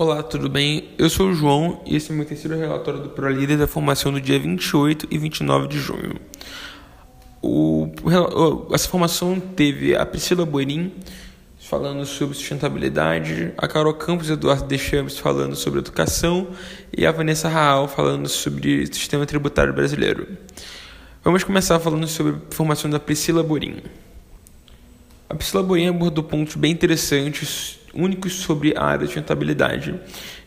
Olá, tudo bem? Eu sou o João e esse é o meu terceiro relatório do ProLíder da formação do dia 28 e 29 de junho. O, essa formação teve a Priscila Boerim falando sobre sustentabilidade, a Carol Campos e Eduardo Deschamps falando sobre educação e a Vanessa Raal falando sobre sistema tributário brasileiro. Vamos começar falando sobre a formação da Priscila Boerim. A Priscila Boerim abordou pontos bem interessantes únicos sobre a área de sustentabilidade.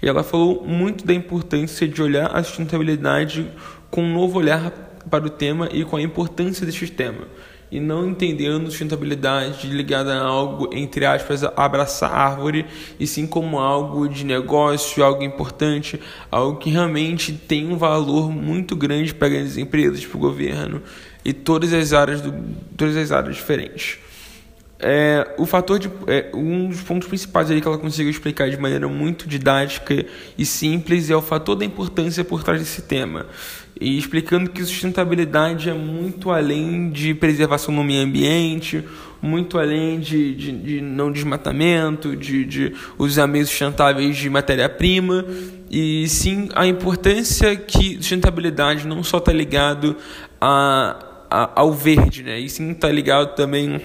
E ela falou muito da importância de olhar a sustentabilidade com um novo olhar para o tema e com a importância deste tema. E não entendendo sustentabilidade ligada a algo, entre aspas, abraçar árvore, e sim como algo de negócio, algo importante, algo que realmente tem um valor muito grande para grandes empresas, para o governo e todas as áreas, do, todas as áreas diferentes. É, o fator de é, um dos pontos principais ali que ela conseguiu explicar de maneira muito didática e simples é o fator da importância por trás desse tema e explicando que sustentabilidade é muito além de preservação do meio ambiente, muito além de, de, de não desmatamento, de, de usar meios sustentáveis de matéria-prima, e sim a importância que sustentabilidade não só está ligado a, a, ao verde, né? e sim está ligado também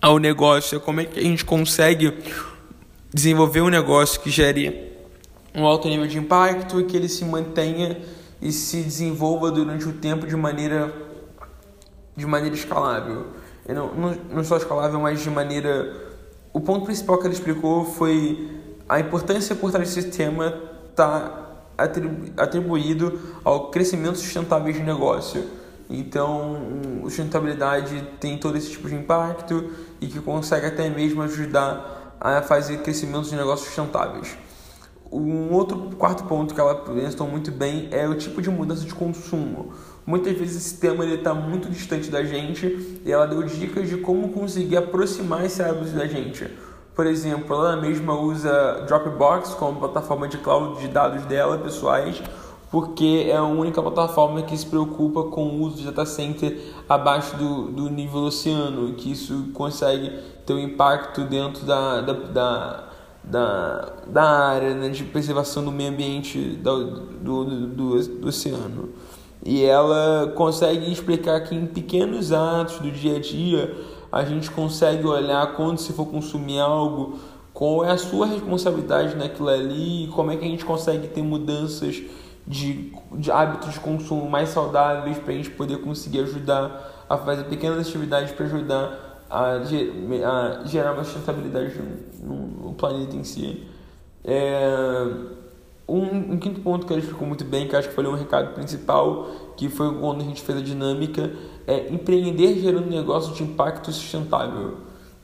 ao negócio, é como é que a gente consegue desenvolver um negócio que gere um alto nível de impacto e que ele se mantenha e se desenvolva durante o tempo de maneira de maneira escalável. Não, não, não só escalável, mas de maneira. O ponto principal que ele explicou foi a importância por trás desse tema está atribuído ao crescimento sustentável de negócio. Então, sustentabilidade tem todo esse tipo de impacto e que consegue até mesmo ajudar a fazer crescimento de negócios sustentáveis. Um outro quarto ponto que ela apresentou muito bem é o tipo de mudança de consumo. Muitas vezes esse tema está muito distante da gente e ela deu dicas de como conseguir aproximar esse hábito da gente. Por exemplo, ela mesma usa Dropbox como plataforma de cloud de dados dela pessoais porque é a única plataforma que se preocupa com o uso de data center abaixo do, do nível do oceano, que isso consegue ter um impacto dentro da, da, da, da, da área né, de preservação do meio ambiente do, do, do, do oceano. E ela consegue explicar que em pequenos atos do dia a dia a gente consegue olhar quando se for consumir algo, qual é a sua responsabilidade naquilo ali, como é que a gente consegue ter mudanças de, de hábitos de consumo mais saudáveis para a gente poder conseguir ajudar a fazer pequenas atividades para ajudar a, a, gerar uma sustentabilidade no, no planeta em si. É, um, um, quinto ponto que ele explicou muito bem, que acho que foi um recado principal, que foi quando a gente fez a dinâmica, é empreender gerando negócio de impacto sustentável.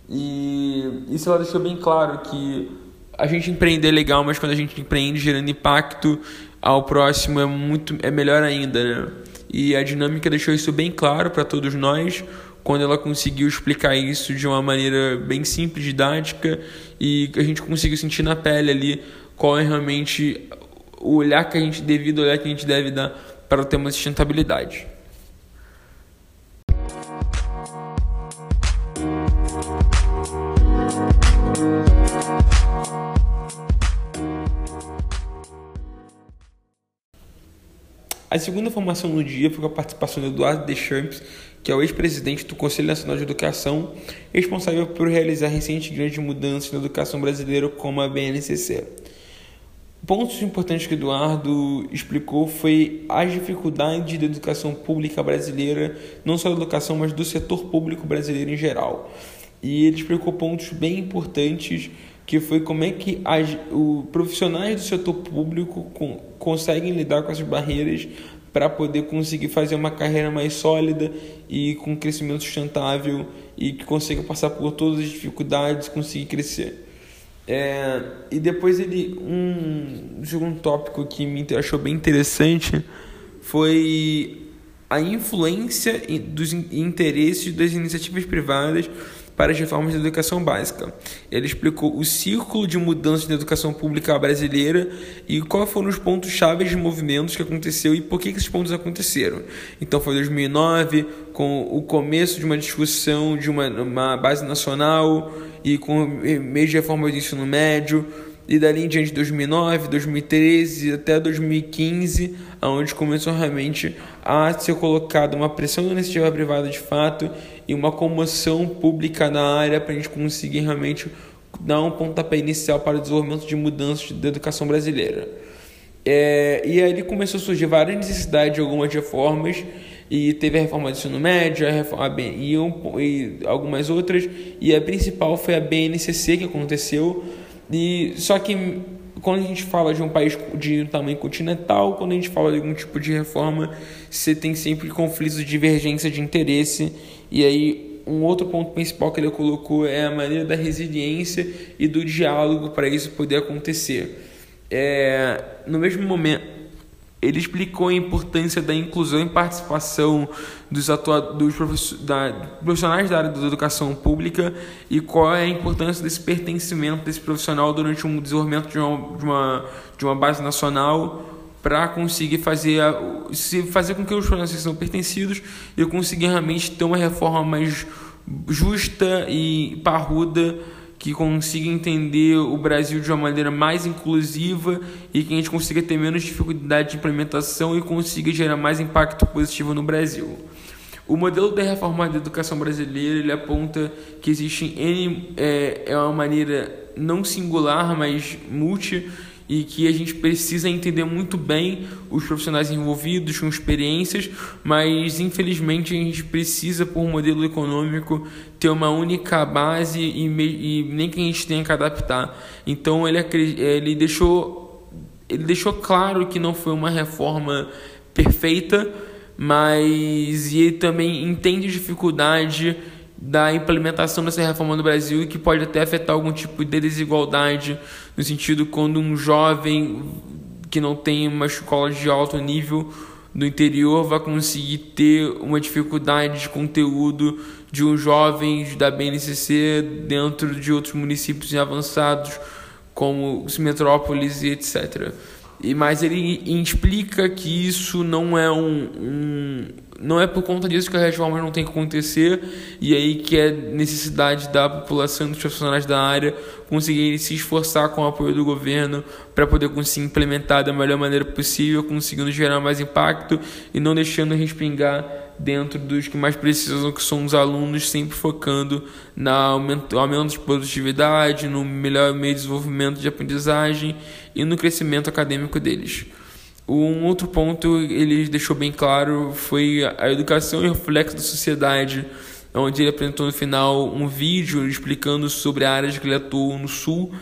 E isso ela deixou bem claro que a gente empreender é legal, mas quando a gente empreende gerando impacto ao próximo é muito é melhor ainda, né? E a dinâmica deixou isso bem claro para todos nós quando ela conseguiu explicar isso de uma maneira bem simples, didática e a gente conseguiu sentir na pele ali qual é realmente o olhar que a gente devido olhar que a gente deve dar para o tema sustentabilidade. A segunda formação no dia foi com a participação de Eduardo Deschamps, que é o ex-presidente do Conselho Nacional de Educação, responsável por realizar recentes grandes mudanças na educação brasileira, como a BNCC. Pontos importantes que Eduardo explicou foi as dificuldades da educação pública brasileira, não só da educação, mas do setor público brasileiro em geral. E ele explicou pontos bem importantes que foi como é que as, os profissionais do setor público com, conseguem lidar com essas barreiras para poder conseguir fazer uma carreira mais sólida e com crescimento sustentável e que consiga passar por todas as dificuldades, conseguir crescer. É, e depois ele um segundo tópico que me achou bem interessante foi a influência dos interesses das iniciativas privadas para as reformas da educação básica. Ele explicou o círculo de mudanças na educação pública brasileira e quais foram os pontos chaves de movimentos que aconteceu e por que, esses pontos aconteceram. Então foi 2009, com o começo de uma discussão de uma, uma base nacional e com o meio de reforma do ensino médio, e dali em diante 2009, 2013 até 2015, onde começou realmente a ser colocada uma pressão da iniciativa privada de fato e uma comoção pública na área para a gente conseguir realmente dar um pontapé inicial para o desenvolvimento de mudanças da educação brasileira. É, e aí começou a surgir várias necessidades de algumas reformas e teve a reforma do ensino médio a reforma, a e, um, e algumas outras e a principal foi a BNCC que aconteceu e só que quando a gente fala de um país de tamanho continental, quando a gente fala de algum tipo de reforma, você tem sempre conflitos de divergência de interesse. E aí, um outro ponto principal que ele colocou é a maneira da resiliência e do diálogo para isso poder acontecer. É, no mesmo momento, ele explicou a importância da inclusão e participação dos, dos da, profissionais da área da educação pública e qual é a importância desse pertencimento desse profissional durante um desenvolvimento de uma, de uma, de uma base nacional para conseguir fazer, a, fazer com que os profissionais sejam pertencidos e conseguir realmente ter uma reforma mais justa e parruda que consiga entender o Brasil de uma maneira mais inclusiva e que a gente consiga ter menos dificuldade de implementação e consiga gerar mais impacto positivo no Brasil. O modelo da reforma da educação brasileira ele aponta que existe N, é, é uma maneira não singular, mas multi e que a gente precisa entender muito bem os profissionais envolvidos com experiências, mas infelizmente a gente precisa, por um modelo econômico, ter uma única base e, e nem que a gente tenha que adaptar. Então ele, ele, deixou, ele deixou claro que não foi uma reforma perfeita, mas ele também entende dificuldade da implementação dessa reforma no Brasil e que pode até afetar algum tipo de desigualdade, no sentido quando um jovem que não tem uma escola de alto nível no interior vai conseguir ter uma dificuldade de conteúdo de um jovem da BNCC dentro de outros municípios avançados como metrópoles e etc. E mas ele explica que isso não é um, um não é por conta disso que a reforma não tem que acontecer e aí que é necessidade da população dos profissionais da área conseguirem se esforçar com o apoio do governo para poder conseguir implementar da melhor maneira possível, conseguindo gerar mais impacto e não deixando respingar dentro dos que mais precisam, que são os alunos, sempre focando no aumento, aumento de produtividade, no melhor meio de desenvolvimento de aprendizagem e no crescimento acadêmico deles. Um outro ponto ele deixou bem claro foi a educação e reflexo da sociedade, onde ele apresentou no final um vídeo explicando sobre a área que ele atuou no Sul,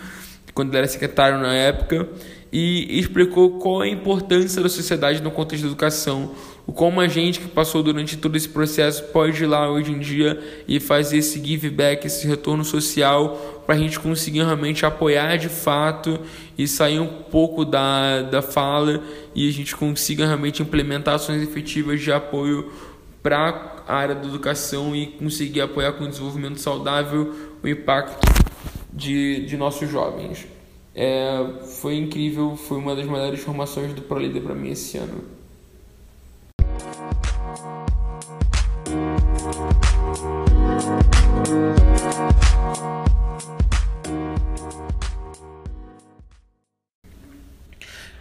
quando ele era secretário na época, e explicou qual a importância da sociedade no contexto da educação, como a gente que passou durante todo esse processo pode ir lá hoje em dia e fazer esse give back, esse retorno social, para a gente conseguir realmente apoiar de fato e sair um pouco da, da fala e a gente consiga realmente implementar ações efetivas de apoio para a área da educação e conseguir apoiar com o desenvolvimento saudável o impacto de, de nossos jovens. É, foi incrível, foi uma das melhores formações do ProLíder para mim esse ano.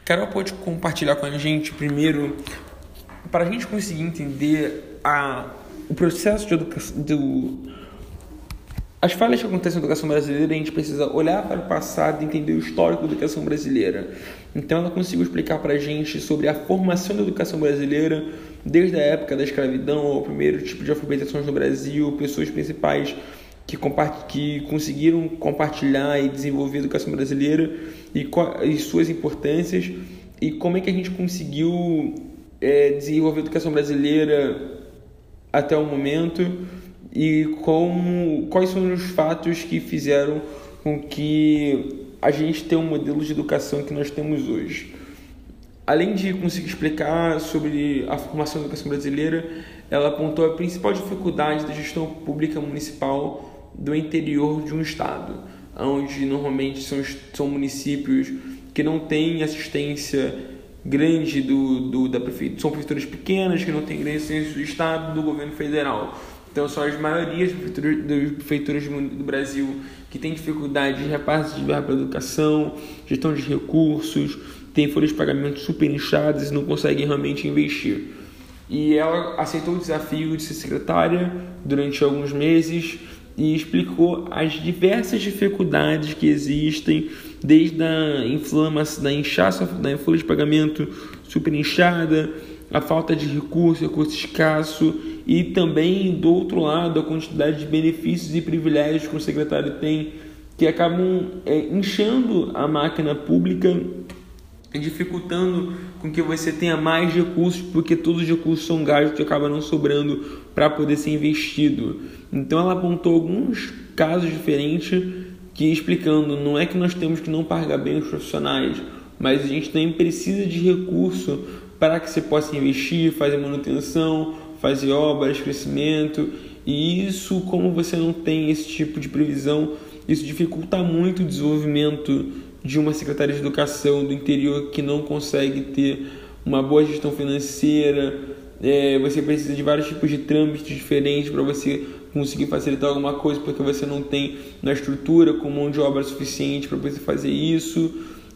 Carol pode compartilhar com a gente primeiro, para a gente conseguir entender a, o processo de educação, do, as falhas que acontecem na educação brasileira, a gente precisa olhar para o passado e entender o histórico da educação brasileira. Então, ela conseguiu explicar para a gente sobre a formação da educação brasileira, desde a época da escravidão ao primeiro tipo de alfabetização no Brasil, pessoas principais que, que conseguiram compartilhar e desenvolver a educação brasileira e, e suas importâncias e como é que a gente conseguiu é, desenvolver a educação brasileira até o momento e como, quais são os fatos que fizeram com que a gente tenha um modelo de educação que nós temos hoje. Além de conseguir explicar sobre a formação da educação brasileira, ela apontou a principal dificuldade da gestão pública municipal do interior de um estado, onde normalmente são, são municípios que não têm assistência grande do, do da prefeitura, são prefeituras pequenas que não têm grande assistência do estado do governo federal Então são as maiorias das prefeituras do Brasil que têm dificuldade de repasse de verba para educação, gestão de recursos, têm folhas de pagamento super inchadas e não conseguem realmente investir. E ela aceitou o desafio de ser secretária durante alguns meses e explicou as diversas dificuldades que existem, desde a inflamação, da inchaço, da folha de pagamento super inchada, a falta de recurso, recurso escasso e também do outro lado a quantidade de benefícios e privilégios que o secretário tem que acabam é, inchando a máquina pública dificultando com que você tenha mais recursos, porque todos os recursos são gastos e acaba não sobrando para poder ser investido. Então ela apontou alguns casos diferentes que explicando, não é que nós temos que não pagar bem os profissionais, mas a gente também precisa de recurso para que você possa investir, fazer manutenção, fazer obras, crescimento, e isso, como você não tem esse tipo de previsão, isso dificulta muito o desenvolvimento de uma secretaria de educação do interior que não consegue ter uma boa gestão financeira. É, você precisa de vários tipos de trâmites diferentes para você conseguir facilitar alguma coisa, porque você não tem na estrutura com mão de obra suficiente para você fazer isso.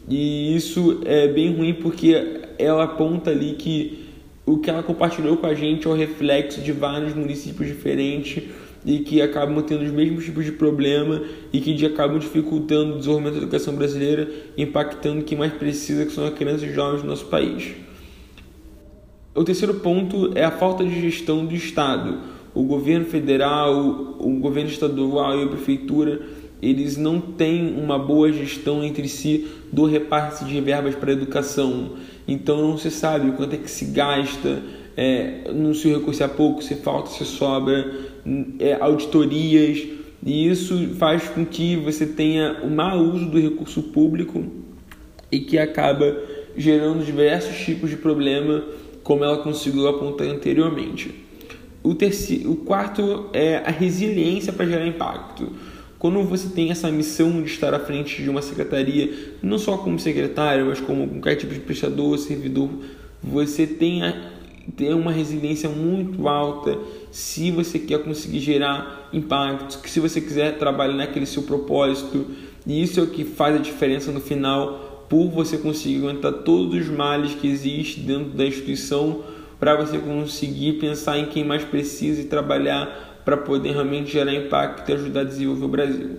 E isso é bem ruim porque ela aponta ali que o que ela compartilhou com a gente é o reflexo de vários municípios diferentes e que acabam tendo os mesmos tipos de problema e que acabam dificultando o desenvolvimento da educação brasileira, impactando quem mais precisa, que são as crianças e jovens do nosso país. O terceiro ponto é a falta de gestão do Estado. O governo federal, o governo estadual e a prefeitura eles não têm uma boa gestão entre si do repasse de verbas para a educação. Então não se sabe quanto é que se gasta, é, não se recurso é pouco, se falta, se sobra, é, auditorias, e isso faz com que você tenha o mau uso do recurso público e que acaba gerando diversos tipos de problema, como ela conseguiu apontar anteriormente. O, terceiro, o quarto é a resiliência para gerar impacto. Quando você tem essa missão de estar à frente de uma secretaria, não só como secretário, mas como qualquer tipo de prestador, servidor, você tem, a, tem uma resiliência muito alta se você quer conseguir gerar impactos, se você quiser trabalhar naquele seu propósito. E isso é o que faz a diferença no final, por você conseguir aguentar todos os males que existem dentro da instituição, para você conseguir pensar em quem mais precisa e trabalhar para poder realmente gerar impacto e ajudar a desenvolver o Brasil.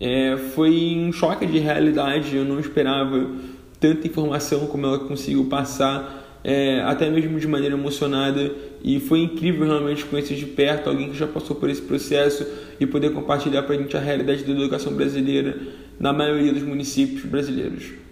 É, foi um choque de realidade, eu não esperava tanta informação como ela conseguiu passar, é, até mesmo de maneira emocionada, e foi incrível realmente conhecer de perto alguém que já passou por esse processo e poder compartilhar para a gente a realidade da educação brasileira na maioria dos municípios brasileiros.